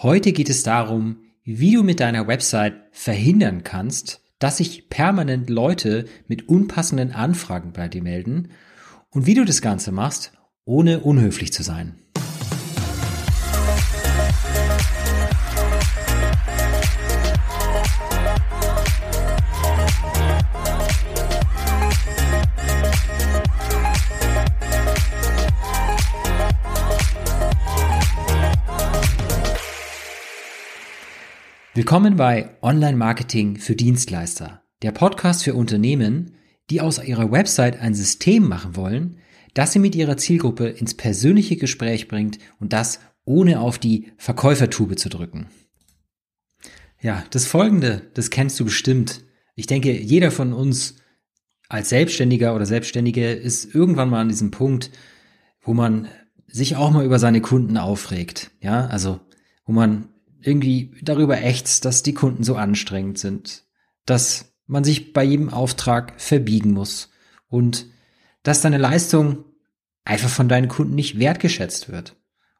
Heute geht es darum, wie du mit deiner Website verhindern kannst, dass sich permanent Leute mit unpassenden Anfragen bei dir melden und wie du das Ganze machst, ohne unhöflich zu sein. Willkommen bei Online Marketing für Dienstleister, der Podcast für Unternehmen, die aus ihrer Website ein System machen wollen, das sie mit ihrer Zielgruppe ins persönliche Gespräch bringt und das ohne auf die Verkäufertube zu drücken. Ja, das folgende, das kennst du bestimmt. Ich denke, jeder von uns als Selbstständiger oder Selbstständige ist irgendwann mal an diesem Punkt, wo man sich auch mal über seine Kunden aufregt. Ja, also, wo man irgendwie darüber ächzt, dass die Kunden so anstrengend sind, dass man sich bei jedem Auftrag verbiegen muss und dass deine Leistung einfach von deinen Kunden nicht wertgeschätzt wird.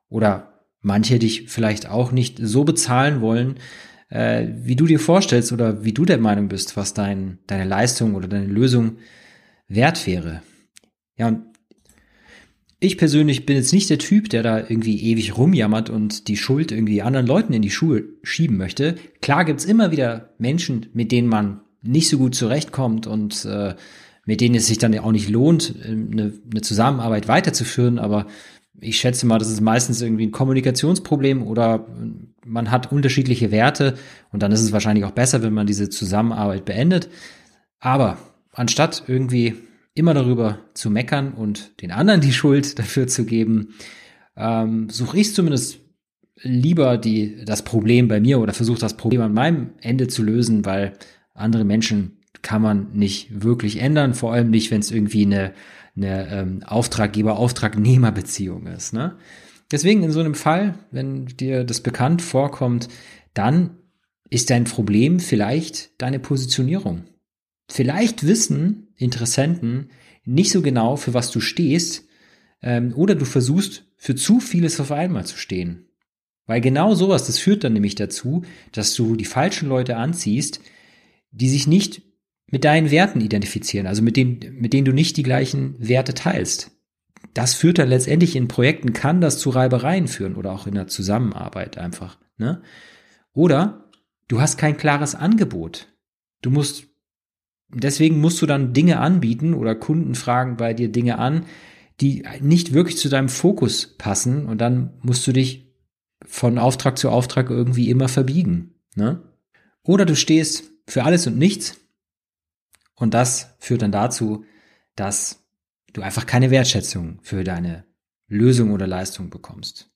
Oder manche dich vielleicht auch nicht so bezahlen wollen, äh, wie du dir vorstellst oder wie du der Meinung bist, was dein, deine Leistung oder deine Lösung wert wäre. Ja, und ich persönlich bin jetzt nicht der Typ, der da irgendwie ewig rumjammert und die Schuld irgendwie anderen Leuten in die Schuhe schieben möchte. Klar gibt's immer wieder Menschen, mit denen man nicht so gut zurechtkommt und äh, mit denen es sich dann ja auch nicht lohnt, eine, eine Zusammenarbeit weiterzuführen. Aber ich schätze mal, das ist meistens irgendwie ein Kommunikationsproblem oder man hat unterschiedliche Werte und dann ist es wahrscheinlich auch besser, wenn man diese Zusammenarbeit beendet. Aber anstatt irgendwie immer darüber zu meckern und den anderen die Schuld dafür zu geben, ähm, suche ich zumindest lieber die, das Problem bei mir oder versuche das Problem an meinem Ende zu lösen, weil andere Menschen kann man nicht wirklich ändern, vor allem nicht, wenn es irgendwie eine, eine ähm, Auftraggeber-Auftragnehmer-Beziehung ist. Ne? Deswegen in so einem Fall, wenn dir das bekannt vorkommt, dann ist dein Problem vielleicht deine Positionierung. Vielleicht wissen Interessenten nicht so genau, für was du stehst, ähm, oder du versuchst für zu vieles auf einmal zu stehen. Weil genau sowas, das führt dann nämlich dazu, dass du die falschen Leute anziehst, die sich nicht mit deinen Werten identifizieren, also mit denen, mit denen du nicht die gleichen Werte teilst. Das führt dann letztendlich in Projekten, kann das zu Reibereien führen oder auch in der Zusammenarbeit einfach. Ne? Oder du hast kein klares Angebot. Du musst deswegen musst du dann Dinge anbieten oder Kunden fragen bei dir Dinge an, die nicht wirklich zu deinem Fokus passen und dann musst du dich von Auftrag zu Auftrag irgendwie immer verbiegen. Ne? Oder du stehst für alles und nichts und das führt dann dazu, dass du einfach keine Wertschätzung für deine Lösung oder Leistung bekommst.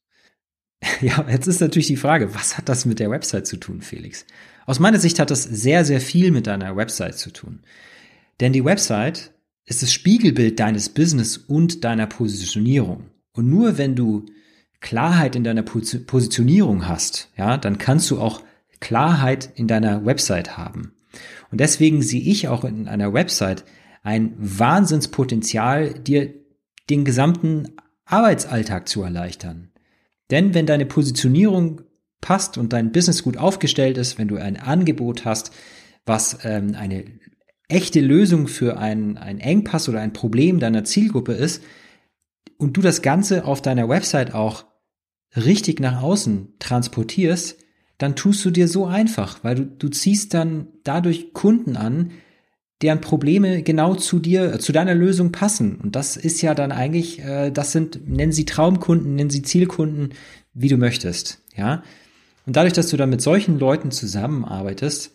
Ja, jetzt ist natürlich die Frage, was hat das mit der Website zu tun, Felix? Aus meiner Sicht hat das sehr, sehr viel mit deiner Website zu tun. Denn die Website ist das Spiegelbild deines Business und deiner Positionierung. Und nur wenn du Klarheit in deiner Positionierung hast, ja, dann kannst du auch Klarheit in deiner Website haben. Und deswegen sehe ich auch in einer Website ein Wahnsinnspotenzial, dir den gesamten Arbeitsalltag zu erleichtern. Denn wenn deine Positionierung passt und dein Business gut aufgestellt ist, wenn du ein Angebot hast, was ähm, eine echte Lösung für einen, Engpass oder ein Problem deiner Zielgruppe ist und du das Ganze auf deiner Website auch richtig nach außen transportierst, dann tust du dir so einfach, weil du, du ziehst dann dadurch Kunden an, deren Probleme genau zu dir, zu deiner Lösung passen. Und das ist ja dann eigentlich, äh, das sind, nennen sie Traumkunden, nennen sie Zielkunden, wie du möchtest. Ja. Und dadurch, dass du dann mit solchen Leuten zusammenarbeitest,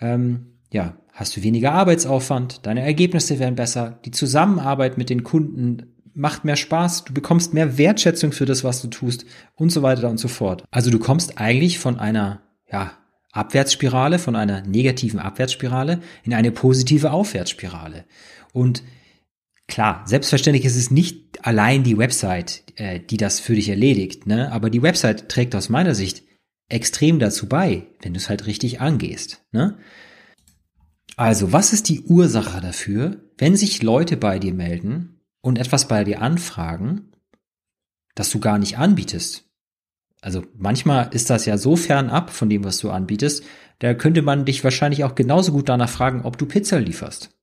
ähm, ja, hast du weniger Arbeitsaufwand, deine Ergebnisse werden besser, die Zusammenarbeit mit den Kunden macht mehr Spaß, du bekommst mehr Wertschätzung für das, was du tust und so weiter und so fort. Also du kommst eigentlich von einer, ja, Abwärtsspirale, von einer negativen Abwärtsspirale in eine positive Aufwärtsspirale. Und klar, selbstverständlich ist es nicht allein die Website, äh, die das für dich erledigt, ne? aber die Website trägt aus meiner Sicht extrem dazu bei, wenn du es halt richtig angehst. Ne? Also, was ist die Ursache dafür, wenn sich Leute bei dir melden und etwas bei dir anfragen, das du gar nicht anbietest? Also manchmal ist das ja so fern ab von dem, was du anbietest, da könnte man dich wahrscheinlich auch genauso gut danach fragen, ob du Pizza lieferst.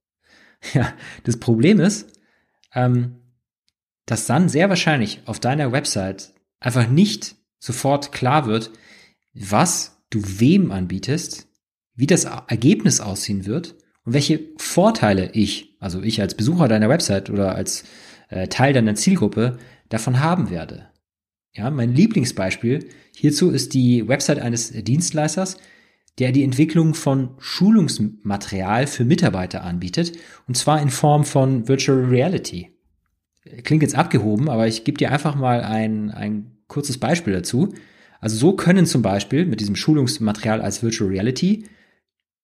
Ja, das Problem ist, ähm, dass dann sehr wahrscheinlich auf deiner Website einfach nicht sofort klar wird, was du wem anbietest, wie das Ergebnis aussehen wird und welche Vorteile ich, also ich als Besucher deiner Website oder als äh, Teil deiner Zielgruppe davon haben werde. Ja, mein Lieblingsbeispiel hierzu ist die Website eines Dienstleisters, der die Entwicklung von Schulungsmaterial für Mitarbeiter anbietet, und zwar in Form von Virtual Reality. Klingt jetzt abgehoben, aber ich gebe dir einfach mal ein, ein kurzes Beispiel dazu. Also so können zum Beispiel mit diesem Schulungsmaterial als Virtual Reality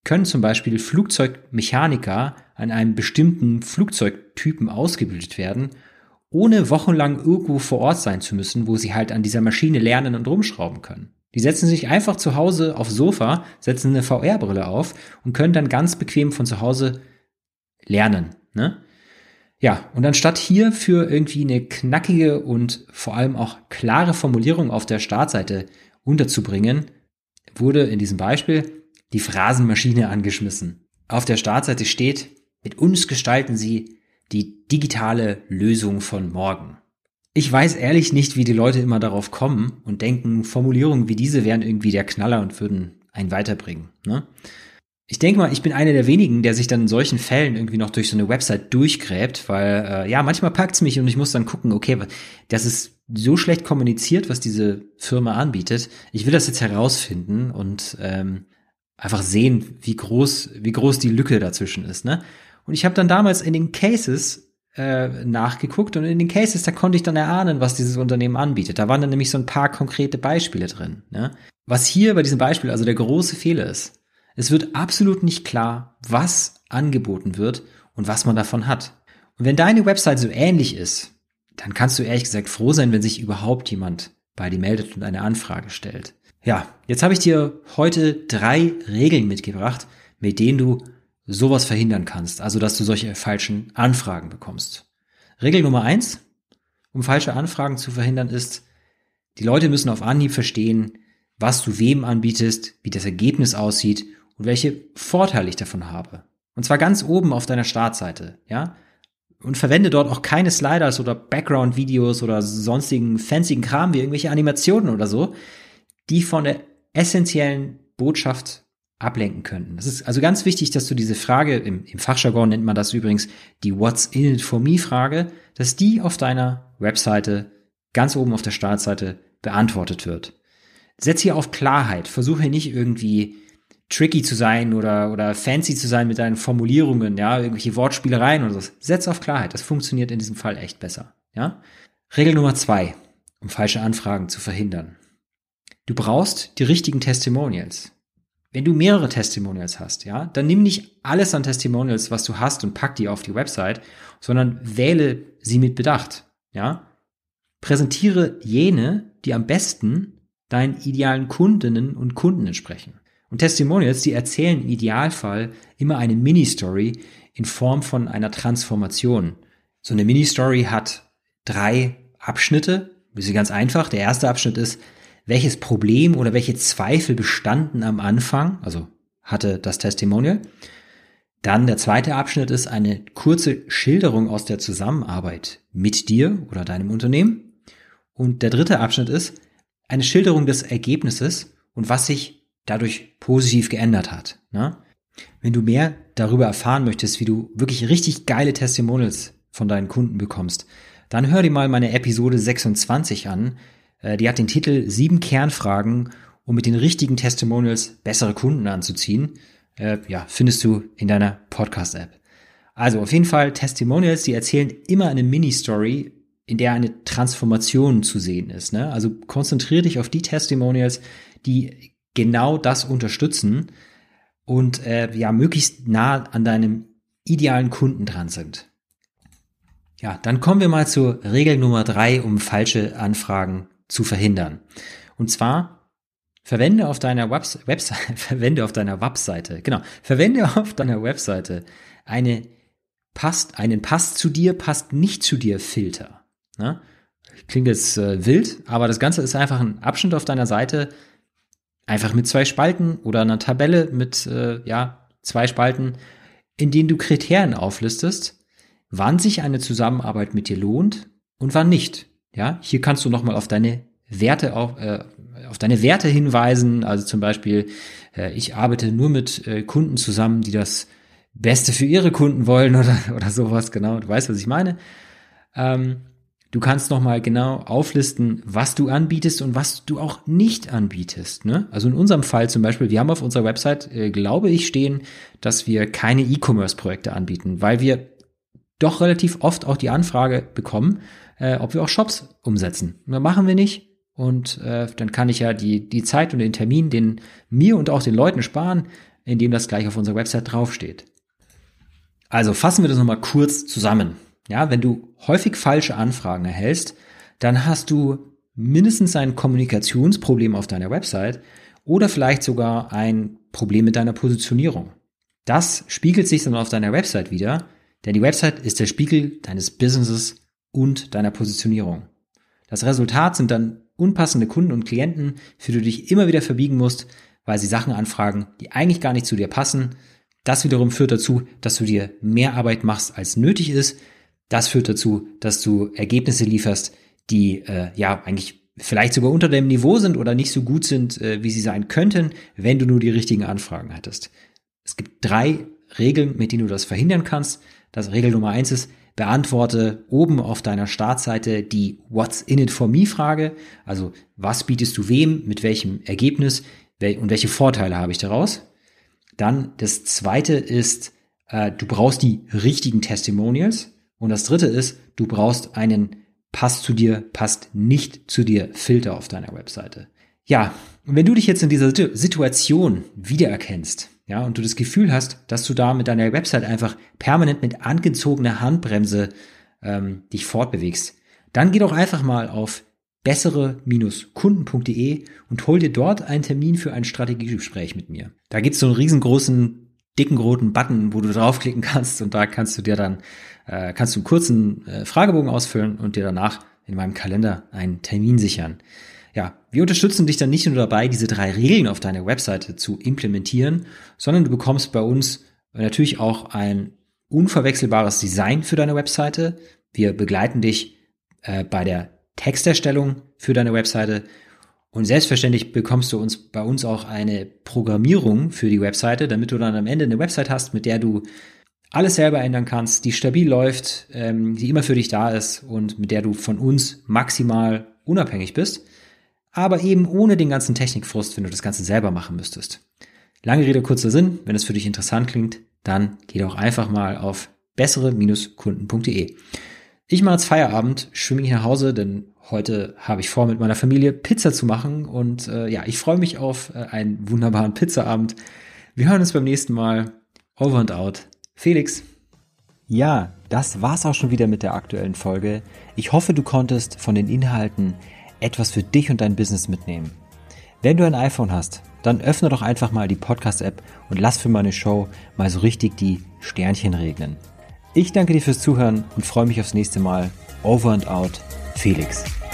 können zum Beispiel Flugzeugmechaniker an einem bestimmten Flugzeugtypen ausgebildet werden, ohne wochenlang irgendwo vor Ort sein zu müssen, wo sie halt an dieser Maschine lernen und rumschrauben können. Die setzen sich einfach zu Hause aufs Sofa, setzen eine VR-Brille auf und können dann ganz bequem von zu Hause lernen. Ne? Ja, und anstatt hier für irgendwie eine knackige und vor allem auch klare Formulierung auf der Startseite unterzubringen, wurde in diesem Beispiel die Phrasenmaschine angeschmissen. Auf der Startseite steht, mit uns gestalten Sie die digitale Lösung von morgen. Ich weiß ehrlich nicht, wie die Leute immer darauf kommen und denken, Formulierungen wie diese wären irgendwie der Knaller und würden einen weiterbringen. Ne? Ich denke mal, ich bin einer der wenigen, der sich dann in solchen Fällen irgendwie noch durch so eine Website durchgräbt, weil äh, ja, manchmal packt's mich und ich muss dann gucken, okay, das ist so schlecht kommuniziert, was diese Firma anbietet. Ich will das jetzt herausfinden und ähm, einfach sehen, wie groß, wie groß die Lücke dazwischen ist. Ne? Und ich habe dann damals in den Cases äh, nachgeguckt und in den Cases, da konnte ich dann erahnen, was dieses Unternehmen anbietet. Da waren dann nämlich so ein paar konkrete Beispiele drin. Ne? Was hier bei diesem Beispiel also der große Fehler ist, es wird absolut nicht klar, was angeboten wird und was man davon hat. Und wenn deine Website so ähnlich ist, dann kannst du ehrlich gesagt froh sein, wenn sich überhaupt jemand bei dir meldet und eine Anfrage stellt. Ja, jetzt habe ich dir heute drei Regeln mitgebracht, mit denen du sowas verhindern kannst, also dass du solche falschen Anfragen bekommst. Regel Nummer eins, um falsche Anfragen zu verhindern, ist, die Leute müssen auf Anhieb verstehen, was du wem anbietest, wie das Ergebnis aussieht und welche Vorteile ich davon habe. Und zwar ganz oben auf deiner Startseite, ja? Und verwende dort auch keine Sliders oder Background-Videos oder sonstigen fancy Kram wie irgendwelche Animationen oder so, die von der essentiellen Botschaft ablenken könnten. Das ist also ganz wichtig, dass du diese Frage, im, im Fachjargon nennt man das übrigens die What's in it for me Frage, dass die auf deiner Webseite ganz oben auf der Startseite beantwortet wird. Setz hier auf Klarheit, versuche nicht irgendwie tricky zu sein oder, oder fancy zu sein mit deinen Formulierungen, ja, irgendwelche Wortspielereien oder so. Setz auf Klarheit. Das funktioniert in diesem Fall echt besser, ja. Regel Nummer zwei, um falsche Anfragen zu verhindern. Du brauchst die richtigen Testimonials. Wenn du mehrere Testimonials hast, ja, dann nimm nicht alles an Testimonials, was du hast und pack die auf die Website, sondern wähle sie mit Bedacht, ja. Präsentiere jene, die am besten deinen idealen Kundinnen und Kunden entsprechen. Und Testimonials, die erzählen im Idealfall immer eine Mini-Story in Form von einer Transformation. So eine Mini-Story hat drei Abschnitte. Das ist ganz einfach. Der erste Abschnitt ist, welches Problem oder welche Zweifel bestanden am Anfang, also hatte das Testimonial. Dann der zweite Abschnitt ist eine kurze Schilderung aus der Zusammenarbeit mit dir oder deinem Unternehmen. Und der dritte Abschnitt ist eine Schilderung des Ergebnisses und was sich dadurch positiv geändert hat. Ne? Wenn du mehr darüber erfahren möchtest, wie du wirklich richtig geile Testimonials von deinen Kunden bekommst, dann hör dir mal meine Episode 26 an. Äh, die hat den Titel Sieben Kernfragen, um mit den richtigen Testimonials bessere Kunden anzuziehen. Äh, ja, findest du in deiner Podcast-App. Also auf jeden Fall Testimonials, die erzählen immer eine Mini-Story, in der eine Transformation zu sehen ist. Ne? Also konzentriere dich auf die Testimonials, die genau das unterstützen und äh, ja möglichst nah an deinem idealen Kunden dran sind. Ja, dann kommen wir mal zur Regel Nummer drei, um falsche Anfragen zu verhindern. Und zwar verwende auf deiner Webs Webseite, verwende auf deiner Webseite, genau, verwende auf deiner Webseite eine passt, einen passt zu dir, passt nicht zu dir Filter. Ne? klingt jetzt äh, wild, aber das Ganze ist einfach ein Abschnitt auf deiner Seite, einfach mit zwei Spalten oder einer Tabelle mit äh, ja zwei Spalten, in denen du Kriterien auflistest, wann sich eine Zusammenarbeit mit dir lohnt und wann nicht. Ja, hier kannst du nochmal auf deine Werte auf, äh, auf deine Werte hinweisen. Also zum Beispiel, äh, ich arbeite nur mit äh, Kunden zusammen, die das Beste für ihre Kunden wollen oder, oder sowas. Genau, du weißt, was ich meine. Ähm, du kannst nochmal genau auflisten, was du anbietest und was du auch nicht anbietest. Ne? Also in unserem Fall zum Beispiel, wir haben auf unserer Website, äh, glaube ich, stehen, dass wir keine E-Commerce-Projekte anbieten, weil wir doch relativ oft auch die Anfrage bekommen, äh, ob wir auch Shops umsetzen. Und machen wir nicht. Und äh, dann kann ich ja die, die Zeit und den Termin den mir und auch den Leuten sparen, indem das gleich auf unserer Website draufsteht. Also fassen wir das nochmal kurz zusammen. Ja, wenn du häufig falsche Anfragen erhältst, dann hast du mindestens ein Kommunikationsproblem auf deiner Website oder vielleicht sogar ein Problem mit deiner Positionierung. Das spiegelt sich dann auf deiner Website wieder, denn die Website ist der Spiegel deines Businesses und deiner Positionierung. Das Resultat sind dann unpassende Kunden und Klienten, für die du dich immer wieder verbiegen musst, weil sie Sachen anfragen, die eigentlich gar nicht zu dir passen. Das wiederum führt dazu, dass du dir mehr Arbeit machst, als nötig ist. Das führt dazu, dass du Ergebnisse lieferst, die äh, ja eigentlich vielleicht sogar unter dem Niveau sind oder nicht so gut sind, äh, wie sie sein könnten, wenn du nur die richtigen Anfragen hättest. Es gibt drei Regeln, mit denen du das verhindern kannst. Das Regel Nummer eins ist, beantworte oben auf deiner Startseite die What's in it for me Frage. Also was bietest du wem, mit welchem Ergebnis und welche Vorteile habe ich daraus? Dann das zweite ist, äh, du brauchst die richtigen Testimonials. Und das dritte ist, du brauchst einen passt zu dir, passt nicht zu dir Filter auf deiner Webseite. Ja, und wenn du dich jetzt in dieser Situation wiedererkennst, ja, und du das Gefühl hast, dass du da mit deiner Website einfach permanent mit angezogener Handbremse ähm, dich fortbewegst, dann geh doch einfach mal auf bessere-kunden.de und hol dir dort einen Termin für ein Strategiegespräch mit mir. Da gibt's so einen riesengroßen, dicken roten Button, wo du draufklicken kannst und da kannst du dir dann, äh, kannst du einen kurzen äh, Fragebogen ausfüllen und dir danach in meinem Kalender einen Termin sichern. Ja, wir unterstützen dich dann nicht nur dabei, diese drei Regeln auf deiner Webseite zu implementieren, sondern du bekommst bei uns natürlich auch ein unverwechselbares Design für deine Webseite. Wir begleiten dich äh, bei der Texterstellung für deine Webseite und selbstverständlich bekommst du uns bei uns auch eine Programmierung für die Webseite, damit du dann am Ende eine Website hast, mit der du alles selber ändern kannst, die stabil läuft, ähm, die immer für dich da ist und mit der du von uns maximal unabhängig bist aber eben ohne den ganzen Technikfrust, wenn du das Ganze selber machen müsstest. Lange Rede, kurzer Sinn, wenn es für dich interessant klingt, dann geh doch einfach mal auf bessere-kunden.de. Ich mache jetzt Feierabend, schwimme hier nach Hause, denn heute habe ich vor, mit meiner Familie Pizza zu machen und äh, ja, ich freue mich auf äh, einen wunderbaren Pizzaabend. Wir hören uns beim nächsten Mal. Over and out. Felix. Ja, das war's auch schon wieder mit der aktuellen Folge. Ich hoffe, du konntest von den Inhalten etwas für dich und dein Business mitnehmen. Wenn du ein iPhone hast, dann öffne doch einfach mal die Podcast-App und lass für meine Show mal so richtig die Sternchen regnen. Ich danke dir fürs Zuhören und freue mich aufs nächste Mal. Over and out, Felix.